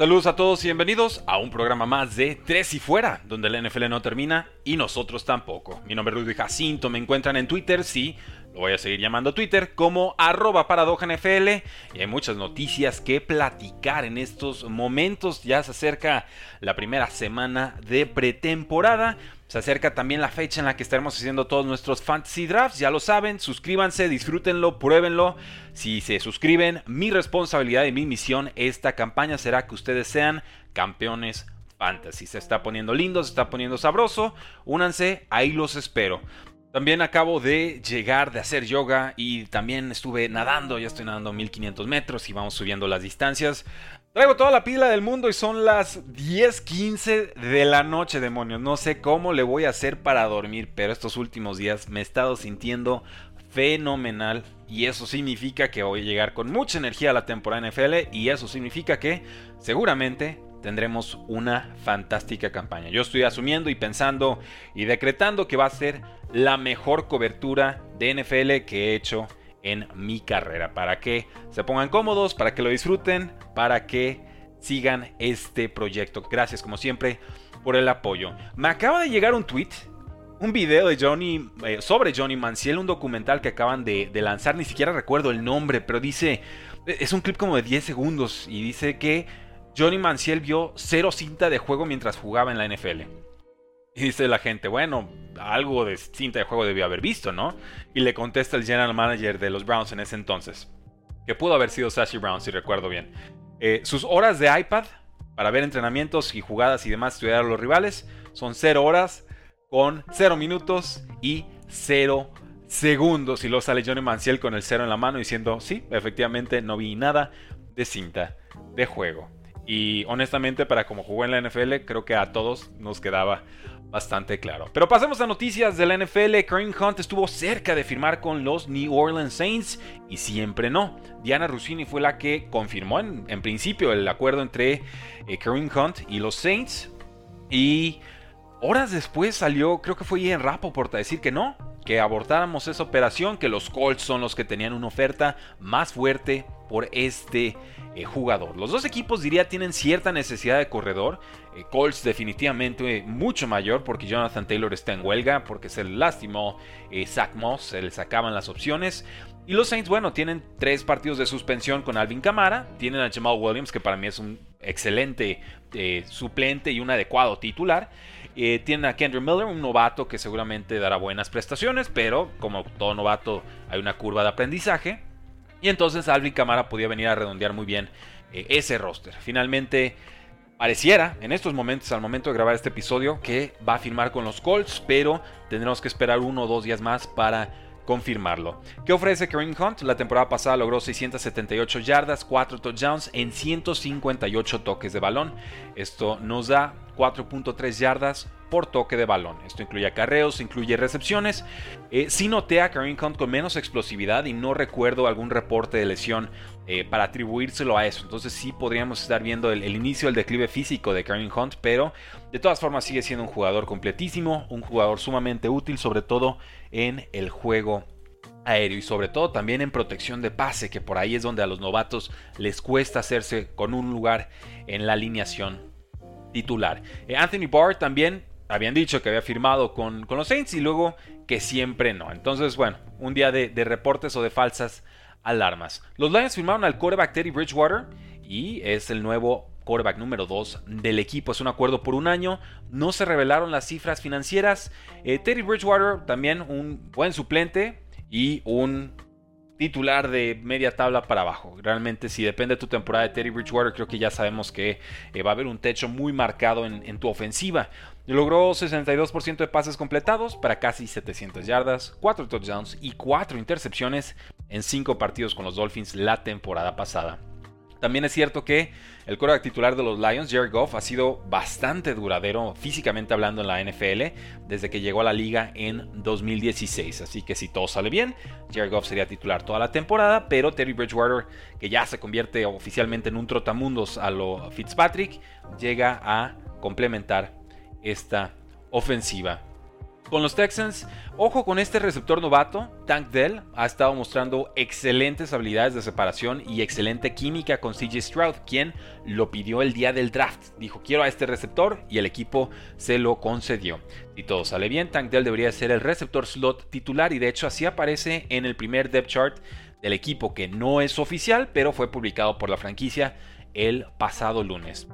Saludos a todos y bienvenidos a un programa más de Tres y Fuera, donde la NFL no termina y nosotros tampoco. Mi nombre es Rudy Jacinto, me encuentran en Twitter, sí, lo voy a seguir llamando Twitter como arroba NFL y hay muchas noticias que platicar en estos momentos. Ya se acerca la primera semana de pretemporada. Se acerca también la fecha en la que estaremos haciendo todos nuestros fantasy drafts. Ya lo saben, suscríbanse, disfrútenlo, pruébenlo. Si se suscriben, mi responsabilidad y mi misión esta campaña será que ustedes sean campeones fantasy. Se está poniendo lindo, se está poniendo sabroso. Únanse, ahí los espero. También acabo de llegar de hacer yoga y también estuve nadando, ya estoy nadando 1500 metros y vamos subiendo las distancias. Traigo toda la pila del mundo y son las 10:15 de la noche, demonios. No sé cómo le voy a hacer para dormir, pero estos últimos días me he estado sintiendo fenomenal y eso significa que voy a llegar con mucha energía a la temporada NFL y eso significa que seguramente tendremos una fantástica campaña. Yo estoy asumiendo y pensando y decretando que va a ser la mejor cobertura de NFL que he hecho en mi carrera. Para que se pongan cómodos, para que lo disfruten, para que sigan este proyecto. Gracias como siempre por el apoyo. Me acaba de llegar un tweet, un video de Johnny eh, sobre Johnny Manciel, un documental que acaban de, de lanzar, ni siquiera recuerdo el nombre, pero dice, es un clip como de 10 segundos y dice que Johnny Manciel vio cero cinta de juego mientras jugaba en la NFL. Y dice la gente, bueno, algo de cinta de juego debió haber visto, ¿no? Y le contesta el general manager de los Browns en ese entonces, que pudo haber sido Sashi Brown, si recuerdo bien. Eh, sus horas de iPad para ver entrenamientos y jugadas y demás, estudiar a los rivales, son cero horas con cero minutos y cero segundos. Y luego sale Johnny Manciel con el cero en la mano diciendo, sí, efectivamente no vi nada de cinta de juego. Y honestamente, para como jugó en la NFL, creo que a todos nos quedaba bastante claro. Pero pasemos a noticias de la NFL. Kareem Hunt estuvo cerca de firmar con los New Orleans Saints y siempre no. Diana Rossini fue la que confirmó en, principio el acuerdo entre eh, Kareem Hunt y los Saints. Y horas después salió, creo que fue Ian Rapoport a decir que no, que abortáramos esa operación, que los Colts son los que tenían una oferta más fuerte por este eh, jugador. Los dos equipos diría tienen cierta necesidad de corredor. Eh, Colts definitivamente eh, mucho mayor porque Jonathan Taylor está en huelga, porque se le lastimó Zach Moss, se le sacaban las opciones. Y los Saints, bueno, tienen tres partidos de suspensión con Alvin Kamara, tienen a Jamal Williams, que para mí es un excelente suplente y un adecuado titular. tienen a Kendrick Miller, un novato que seguramente dará buenas prestaciones, pero como todo novato hay una curva de aprendizaje. Y entonces Alvin Camara podía venir a redondear muy bien eh, ese roster. Finalmente, pareciera en estos momentos, al momento de grabar este episodio, que va a firmar con los Colts, pero tendremos que esperar uno o dos días más para confirmarlo. ¿Qué ofrece Kareem Hunt? La temporada pasada logró 678 yardas, 4 touchdowns en 158 toques de balón. Esto nos da 4.3 yardas por toque de balón. Esto incluye acarreos, incluye recepciones. Eh, sí noté a Kareem Hunt con menos explosividad y no recuerdo algún reporte de lesión eh, para atribuírselo a eso. Entonces sí podríamos estar viendo el, inicio del declive físico de Kareem Hunt, pero de todas formas sigue siendo un jugador completísimo, un jugador sumamente útil, sobre todo en el juego aéreo y sobre todo también en protección de pase, que por ahí es donde a los novatos les cuesta hacerse con un lugar en la alineación titular. Eh, Anthony Barr también habían dicho que había firmado con, los Saints y luego que siempre no. Entonces, bueno, un día de, reportes o de falsas alarmas. Los Lions firmaron al quarterback Teddy Bridgewater y es el nuevo quarterback número 2 del equipo. Es un acuerdo por un año. No se revelaron las cifras financieras. Eh, Teddy Bridgewater también un buen suplente y un titular de media tabla para abajo. Realmente, si depende de tu temporada de Teddy Bridgewater, creo que ya sabemos que eh, va a haber un techo muy marcado en, tu ofensiva. Logró 62% de pases completados para casi 700 yardas, 4 touchdowns y 4 intercepciones en 5 partidos con los Dolphins la temporada pasada. También es cierto que el quarterback titular de los Lions, Jared Goff, ha sido bastante duradero físicamente hablando en la NFL desde que llegó a la liga en 2016. Así que si todo sale bien, Jared Goff sería titular toda la temporada, pero Terry Bridgewater, que ya se convierte oficialmente en un trotamundos a lo Fitzpatrick, llega a complementar esta ofensiva con los Texans, ojo con este receptor novato, Tank Dell, ha estado mostrando excelentes habilidades de separación y excelente química con CJ Stroud, quien lo pidió el día del draft. Dijo, quiero a este receptor y el equipo se lo concedió. Si todo sale bien, Tank Dell debería ser el receptor slot titular y de hecho así aparece en el primer depth chart del equipo que no es oficial, pero fue publicado por la franquicia el pasado lunes.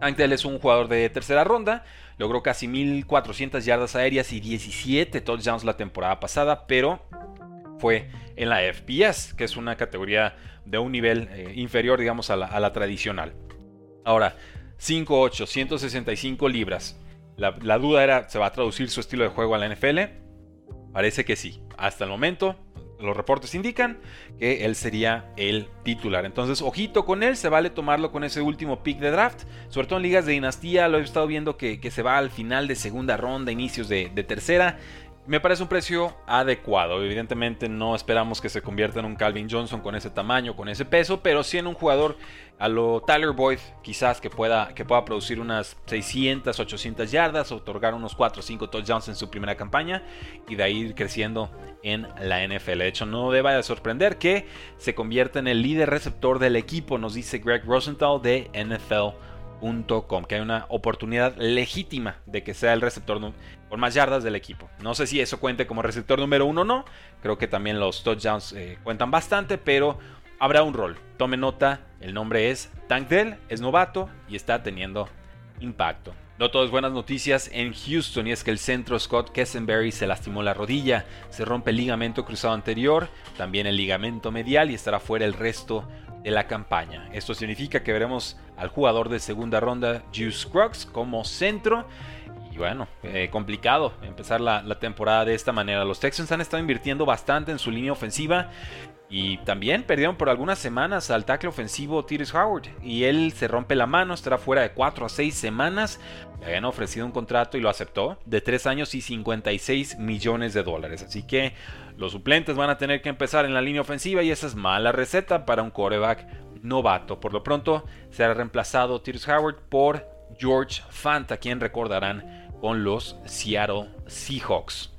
Tank Dell es un jugador de tercera ronda, Logró casi 1400 yardas aéreas y 17 touchdowns la temporada pasada, pero fue en la FBS, que es una categoría de un nivel eh, inferior, digamos, a la, tradicional. Ahora, 5'8, 165 libras. La duda era, ¿se va a traducir su estilo de juego a la NFL? Parece que sí. Hasta el momento, los reportes indican que él sería el titular. Entonces, ojito con él, se vale tomarlo con ese último pick de draft. Sobre todo en ligas de dinastía, lo he estado viendo que, se va al final de segunda ronda, inicios de, de tercera. Me parece un precio adecuado. Evidentemente no esperamos que se convierta en un Calvin Johnson con ese tamaño, con ese peso, pero sí en un jugador a lo Tyler Boyd, quizás que pueda, que pueda producir unas 600, 800 yardas, otorgar unos 4 o 5 touchdowns en su primera campaña y de ahí ir creciendo en la NFL. De hecho, no deba de sorprender que se convierta en el líder receptor del equipo, nos dice Greg Rosenthal de NFL que hay una oportunidad legítima de que sea el receptor con más yardas del equipo. No sé si eso cuente como receptor número uno o no. Creo que también los touchdowns eh, cuentan bastante, pero habrá un rol. Tome nota, el nombre es Tank Dell, es novato y está teniendo impacto. No todas buenas noticias en Houston y es que el centro Scott Kessenberry se lastimó la rodilla, se rompe el ligamento cruzado anterior, también el ligamento medial y estará fuera el resto de la campaña. Esto significa que veremos al jugador de segunda ronda, Juice Crux, como centro. Y bueno, eh, complicado empezar la, temporada de esta manera. Los Texans han estado invirtiendo bastante en su línea ofensiva. Y también perdieron por algunas semanas al tackle ofensivo Tyrese Howard. Y él se rompe la mano, estará fuera de 4 a 6 semanas. Le habían ofrecido un contrato y lo aceptó de 3 años y 56 millones de dólares. Así que los suplentes van a tener que empezar en la línea ofensiva y esa es mala receta para un quarterback novato. Por lo pronto será reemplazado Tyrese Howard por George Fanta, quien recordarán con los Seattle Seahawks.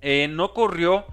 Eh, no corrió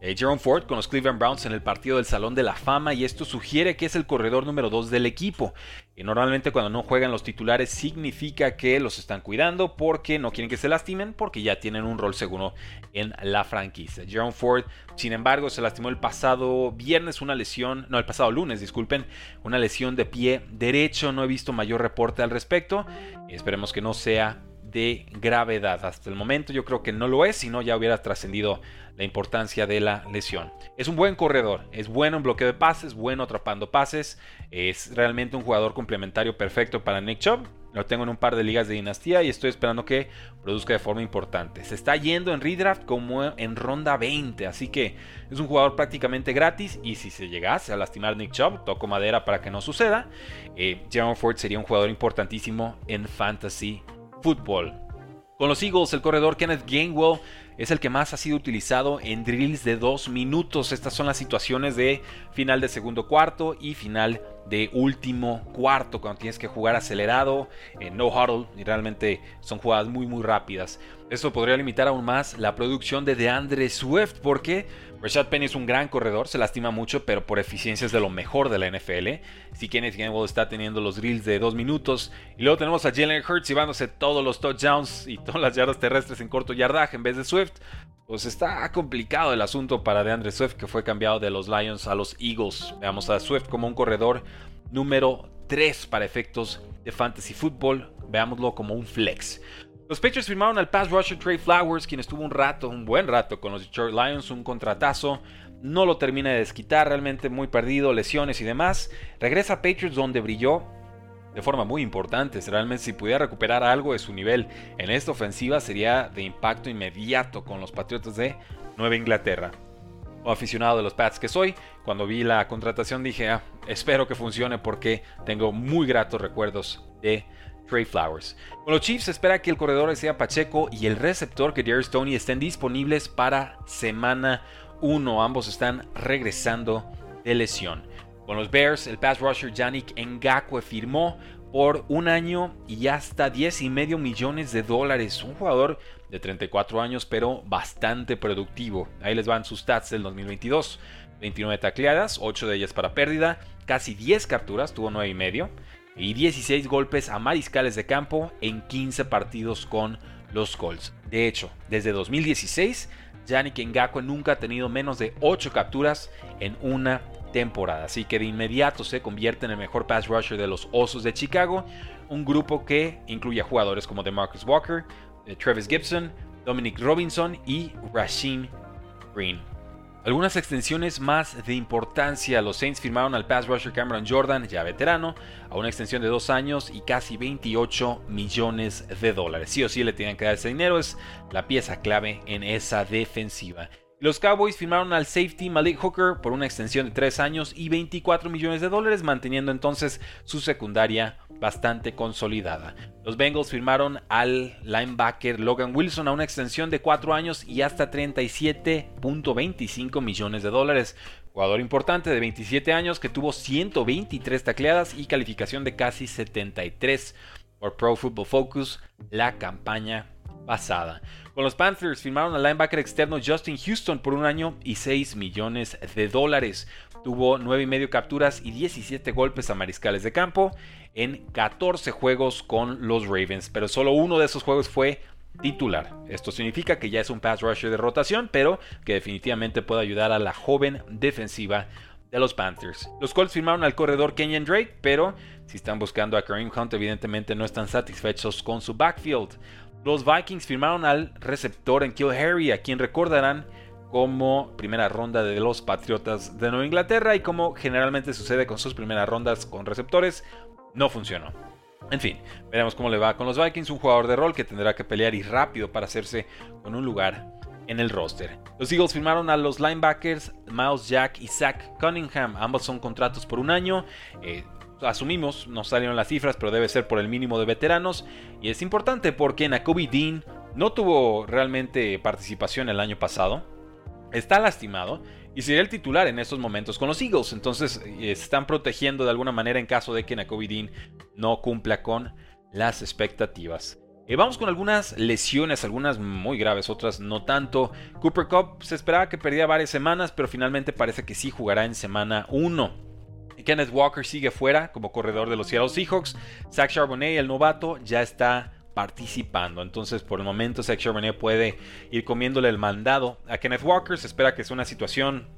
eh, Jerome Ford con los Cleveland Browns en el partido del Salón de la Fama y esto sugiere que es el corredor número 2 del equipo. Y normalmente cuando no juegan los titulares significa que los están cuidando porque no quieren que se lastimen porque ya tienen un rol seguro en la franquicia. Jerome Ford, sin embargo, se lastimó el pasado viernes una lesión, no, el pasado lunes, disculpen, una lesión de pie derecho. No he visto mayor reporte al respecto. Esperemos que no sea de gravedad. Hasta el momento yo creo que no lo es, si no ya hubiera trascendido la importancia de la lesión. Es un buen corredor, es bueno en bloqueo de pases, bueno atrapando pases, es realmente un jugador complementario perfecto para Nick Chubb. Lo tengo en un par de ligas de dinastía y estoy esperando que produzca de forma importante. Se está yendo en redraft como en ronda 20, así que es un jugador prácticamente gratis y si se llegase a lastimar Nick Chubb, toco madera para que no suceda, eh, Ford sería un jugador importantísimo en fantasy fútbol. Con los Eagles, el corredor Kenneth Gainwell es el que más ha sido utilizado en drills de dos minutos. Estas son las situaciones de final de segundo cuarto y final de último cuarto, cuando tienes que jugar acelerado, en no huddle, y realmente son jugadas muy muy rápidas. Esto podría limitar aún más la producción de DeAndre Swift, porque Rashad Penny es un gran corredor, se lastima mucho, pero por eficiencia es de lo mejor de la NFL. Si Kenneth Gainwell está teniendo los drills de dos minutos. Y luego tenemos a Jalen Hurts llevándose todos los touchdowns y todas las yardas terrestres en corto yardaje en vez de Swift. Pues está complicado el asunto para DeAndre Swift, que fue cambiado de los Lions a los Eagles. Veamos a Swift como un corredor número 3 para efectos de fantasy football. Veámoslo como un flex. Los Patriots firmaron al pass rusher Trey Flowers, quien estuvo un rato, un buen rato con los Detroit Lions, un contratazo. No lo termina de desquitar, realmente muy perdido, lesiones y demás. Regresa a Patriots donde brilló de forma muy importante. Realmente si pudiera recuperar algo de su nivel en esta ofensiva sería de impacto inmediato con los Patriotas de Nueva Inglaterra. o aficionado de los Pats que soy, cuando vi la contratación dije, ah, espero que funcione porque tengo muy gratos recuerdos de Trey Flowers. Con los Chiefs espera que el corredor sea Pacheco y el receptor que Darius Tony estén disponibles para semana 1. Ambos están regresando de lesión. Con los Bears, el pass rusher Yannick Ngakwe firmó por un año y hasta 10 y medio millones de dólares. Un jugador de 34 años, pero bastante productivo. Ahí les van sus stats del 2022. 29 tacleadas, 8 de ellas para pérdida, casi 10 capturas, tuvo 9 y medio, y 16 golpes a mariscales de campo en 15 partidos con los Colts. De hecho, desde 2016, Yannick Ngakwe nunca ha tenido menos de 8 capturas en una temporada, así que de inmediato se convierte en el mejor pass rusher de los Osos de Chicago, un grupo que incluye a jugadores como DeMarcus Walker, eh, Travis Gibson, Dominic Robinson y Rasheen Green. Algunas extensiones más de importancia. Los Saints firmaron al pass rusher Cameron Jordan, ya veterano, a una extensión de dos años y casi 28 millones de dólares. Sí o sí le tienen que dar ese dinero, es la pieza clave en esa defensiva. Los Cowboys firmaron al safety Malik Hooker por una extensión de 3 años y 24 millones de dólares, manteniendo entonces su secundaria bastante consolidada. Los Bengals firmaron al linebacker Logan Wilson a una extensión de 4 años y hasta 37.25 millones de dólares. Jugador importante de 27 años que tuvo 123 tacleadas y calificación de casi 73 por Pro Football Focus la campaña Con los Panthers firmaron al linebacker externo Justin Houston por un año y 6 millones de dólares. Tuvo 9 y medio capturas y 17 golpes a mariscales de campo en 14 juegos con los Ravens, pero solo uno de esos juegos fue titular. Esto significa que ya es un pass rusher de rotación, pero que definitivamente puede ayudar a la joven defensiva de los Panthers. Los Colts firmaron al corredor Kenyan Drake, pero si están buscando a Kareem Hunt, evidentemente no están satisfechos con su backfield. Los Vikings firmaron al receptor en Kill Harry, a quien recordarán como primera ronda de los Patriotas de Nueva Inglaterra y como generalmente sucede con sus primeras rondas con receptores, no funcionó. En fin, veremos cómo le va con los Vikings, un jugador de rol que tendrá que pelear y rápido para hacerse con un lugar en el roster. Los Eagles firmaron a los linebackers Miles Jack y Zach Cunningham, ambos son contratos por un año. Eh, asumimos, no salieron las cifras, pero debe ser por el mínimo de veteranos. Y es importante porque Nakobe Dean no tuvo realmente participación el año pasado. Está lastimado y sería el titular en estos momentos con los Eagles. Entonces eh, están protegiendo de alguna manera en caso de que Nakobe Dean no cumpla con las expectativas. Eh, vamos con algunas lesiones, algunas muy graves, otras no tanto. Cooper Cup se esperaba que perdiera varias semanas, pero finalmente parece que sí jugará en semana 1. Kenneth Walker sigue fuera como corredor de los Seattle Seahawks. Zach Charbonnet, el novato, ya está participando. Entonces, por el momento, Zach Charbonnet puede ir comiéndole el mandado a Kenneth Walker. Se espera que sea una situación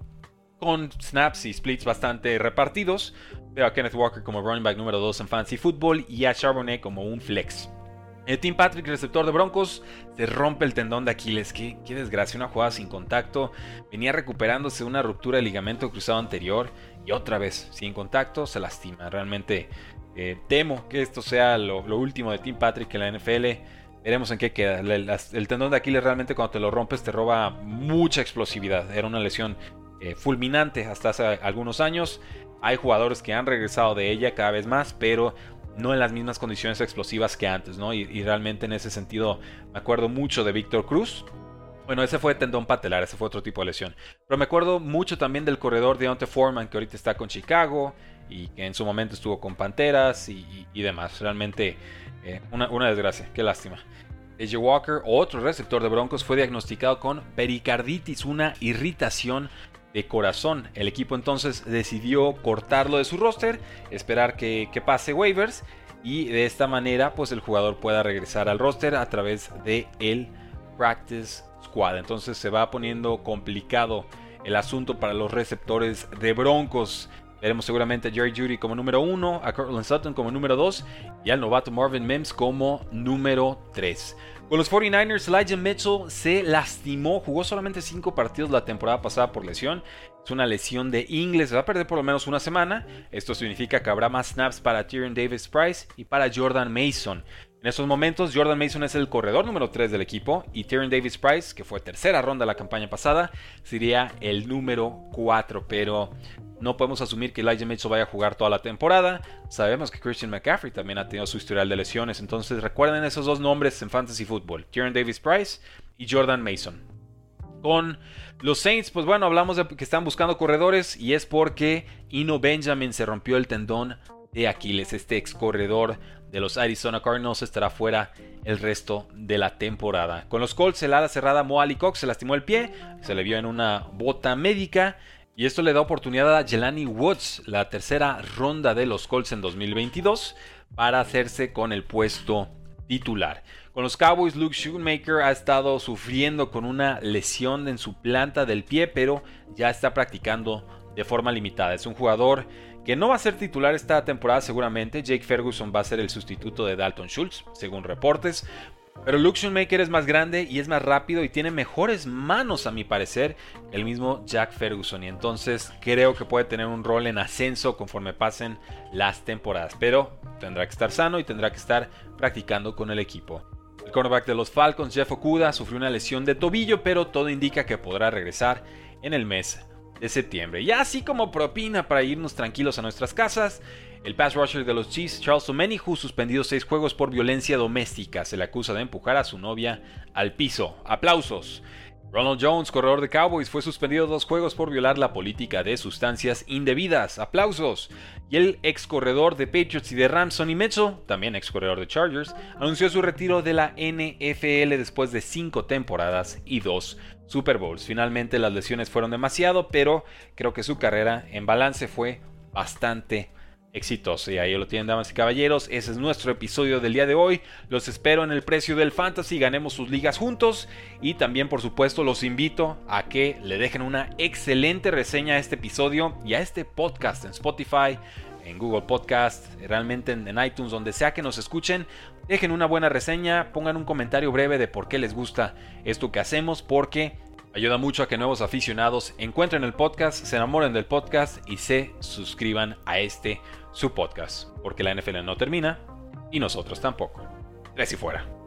con snaps y splits bastante repartidos. Veo a Kenneth Walker como running back número 2 en Fancy Football y a Charbonnet como un flex. El Team Patrick, receptor de Broncos, se rompe el tendón de Aquiles. Qué, qué desgracia, una jugada sin contacto. Venía recuperándose una ruptura de ligamento cruzado anterior y otra vez sin contacto se lastima. Realmente eh, temo que esto sea lo, último de Tim Patrick en la NFL. Veremos en qué queda. El, tendón de Aquiles realmente cuando te lo rompes te roba mucha explosividad. Era una lesión eh, fulminante hasta hace algunos años. Hay jugadores que han regresado de ella cada vez más, pero no en las mismas condiciones explosivas que antes, ¿no? Y, realmente en ese sentido me acuerdo mucho de Víctor Cruz, bueno, ese fue tendón patelar, ese fue otro tipo de lesión. Pero me acuerdo mucho también del corredor de Deontay Foreman, que ahorita está con Chicago y que en su momento estuvo con Panteras y, demás. Realmente eh, una, desgracia, qué lástima. AJ Walker, otro receptor de Broncos, fue diagnosticado con pericarditis, una irritación de corazón. El equipo entonces decidió cortarlo de su roster, esperar que, que, pase waivers y de esta manera pues el jugador pueda regresar al roster a través de el practice entonces se va poniendo complicado el asunto para los receptores de Broncos. Veremos seguramente a Jerry Judy como número 1, a Cortland Sutton como número 2 y al novato Marvin Mims como número 3. Con los 49ers, Elijah Mitchell se lastimó, jugó solamente 5 partidos la temporada pasada por lesión. Es una lesión de inglés, se va a perder por lo menos una semana. Esto significa que habrá más snaps para Tyrion Davis Price y para Jordan Mason. En estos momentos, Jordan Mason es el corredor número 3 del equipo y Tyrion Davis Price, que fue tercera ronda la campaña pasada, sería el número 4. Pero no podemos asumir que Elijah Mitchell vaya a jugar toda la temporada. Sabemos que Christian McCaffrey también ha tenido su historial de lesiones. Entonces recuerden esos dos nombres en Fantasy Football: Tyrion Davis Price y Jordan Mason. Con los Saints, pues bueno, hablamos de que están buscando corredores y es porque Ino Benjamin se rompió el tendón de Aquiles, este ex corredor de los Arizona Cardinals estará fuera el resto de la temporada. Con los Colts, el ala cerrada Mo Cox se lastimó el pie, se le vio en una bota médica y esto le da oportunidad a Jelani Woods, la tercera ronda de los Colts en 2022, para hacerse con el puesto titular. Con los Cowboys, Luke Shoemaker ha estado sufriendo con una lesión en su planta del pie, pero ya está practicando de forma limitada. Es un jugador que no va a ser titular esta temporada seguramente. Jake Ferguson va a ser el sustituto de Dalton Schultz, según reportes. Pero Luke Shoemaker es más grande y es más rápido y tiene mejores manos a mi parecer el mismo Jack Ferguson y entonces creo que puede tener un rol en ascenso conforme pasen las temporadas, pero tendrá que estar sano y tendrá que estar practicando con el equipo. El cornerback de los Falcons, Jeff Okuda, sufrió una lesión de tobillo, pero todo indica que podrá regresar en el mes de septiembre. Y así como propina para irnos tranquilos a nuestras casas, el pass rusher de los Chiefs, Charles Omenihu, suspendido seis juegos por violencia doméstica. Se le acusa de empujar a su novia al piso. Aplausos. Ronald Jones, corredor de Cowboys, fue suspendido dos juegos por violar la política de sustancias indebidas. Aplausos. Y el ex corredor de Patriots y de Rams, Sonny Mitchell, también ex corredor de Chargers, anunció su retiro de la NFL después de cinco temporadas y dos Super Bowls. Finalmente las lesiones fueron demasiado, pero creo que su carrera en balance fue bastante exitoso. Y ahí lo tienen, damas y caballeros. Ese es nuestro episodio del día de hoy. Los espero en el precio del fantasy. Ganemos sus ligas juntos. Y también, por supuesto, los invito a que le dejen una excelente reseña a este episodio y a este podcast en Spotify. En Google Podcast, realmente en, iTunes, donde sea que nos escuchen, dejen una buena reseña, pongan un comentario breve de por qué les gusta esto que hacemos, porque Ayuda mucho a que nuevos aficionados encuentren el podcast, se enamoren del podcast y se suscriban a este su podcast, porque la NFL no termina y nosotros tampoco. Tres y fuera.